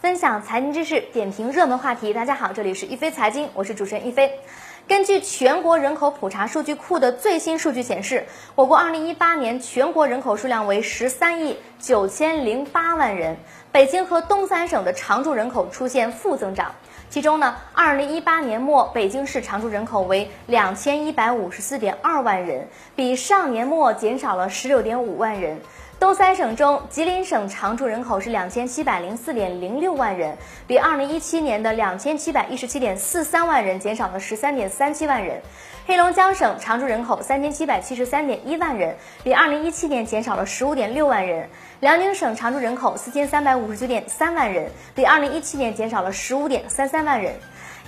分享财经知识，点评热门话题。大家好，这里是一飞财经，我是主持人一飞。根据全国人口普查数据库的最新数据显示，我国2018年全国人口数量为十三亿九千零八万人，北京和东三省的常住人口出现负增长。其中呢，2018年末北京市常住人口为两千一百五十四点二万人，比上年末减少了十六点五万人。东三省中，吉林省常住人口是两千七百零四点零六万人，比二零一七年的两千七百一十七点四三万人减少了十三点三七万人。黑龙江省常住人口三千七百七十三点一万人，比二零一七年减少了十五点六万人。辽宁省常住人口四千三百五十九点三万人，比二零一七年减少了十五点三三万人。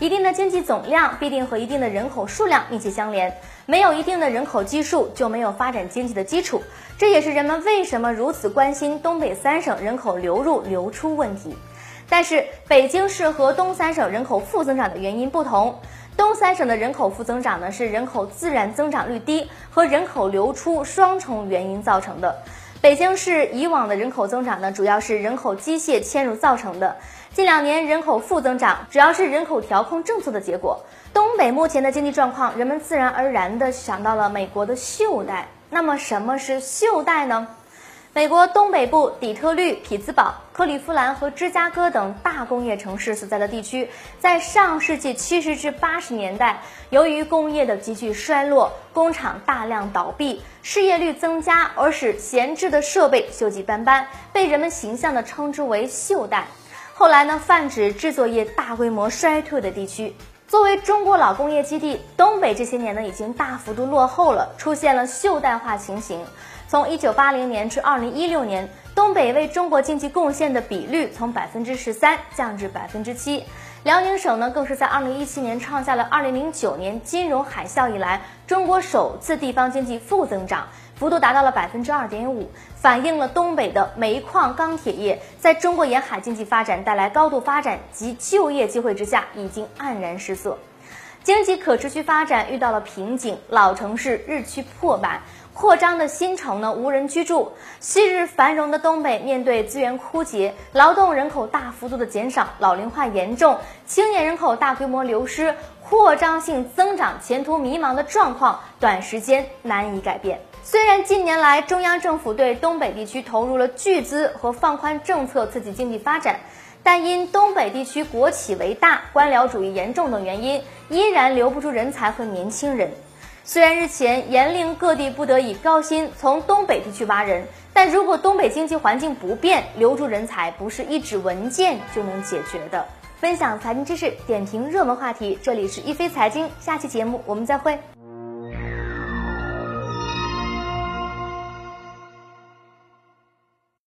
一定的经济总量必定和一定的人口数量密切相连，没有一定的人口基数，就没有发展经济的基础。这也是人们为什么如此关心东北三省人口流入流出问题。但是，北京市和东三省人口负增长的原因不同。东三省的人口负增长呢，是人口自然增长率低和人口流出双重原因造成的。北京市以往的人口增长呢，主要是人口机械迁入造成的。近两年人口负增长，主要是人口调控政策的结果。东北目前的经济状况，人们自然而然的想到了美国的袖带。那么什么是袖带呢？美国东北部底特律、匹兹堡、克利夫兰和芝加哥等大工业城市所在的地区，在上世纪七十至八十年代，由于工业的急剧衰落，工厂大量倒闭，失业率增加，而使闲置的设备锈迹斑斑，被人们形象地称之为“锈带”。后来呢，泛指制作业大规模衰退的地区。作为中国老工业基地，东北这些年呢已经大幅度落后了，出现了锈带化情形。从一九八零年至二零一六年，东北为中国经济贡献的比率从百分之十三降至百分之七。辽宁省呢，更是在二零一七年创下了二零零九年金融海啸以来中国首次地方经济负增长，幅度达到了百分之二点五，反映了东北的煤矿、钢铁业在中国沿海经济发展带来高度发展及就业机会之下，已经黯然失色，经济可持续发展遇到了瓶颈，老城市日趋破败。扩张的新城呢，无人居住。昔日繁荣的东北，面对资源枯竭、劳动人口大幅度的减少、老龄化严重、青年人口大规模流失、扩张性增长、前途迷茫的状况，短时间难以改变。虽然近年来中央政府对东北地区投入了巨资和放宽政策刺激经济发展，但因东北地区国企为大、官僚主义严重等原因，依然留不住人才和年轻人。虽然日前严令各地不得以高薪从东北地区挖人，但如果东北经济环境不变，留住人才不是一纸文件就能解决的。分享财经知识，点评热门话题，这里是一飞财经，下期节目我们再会。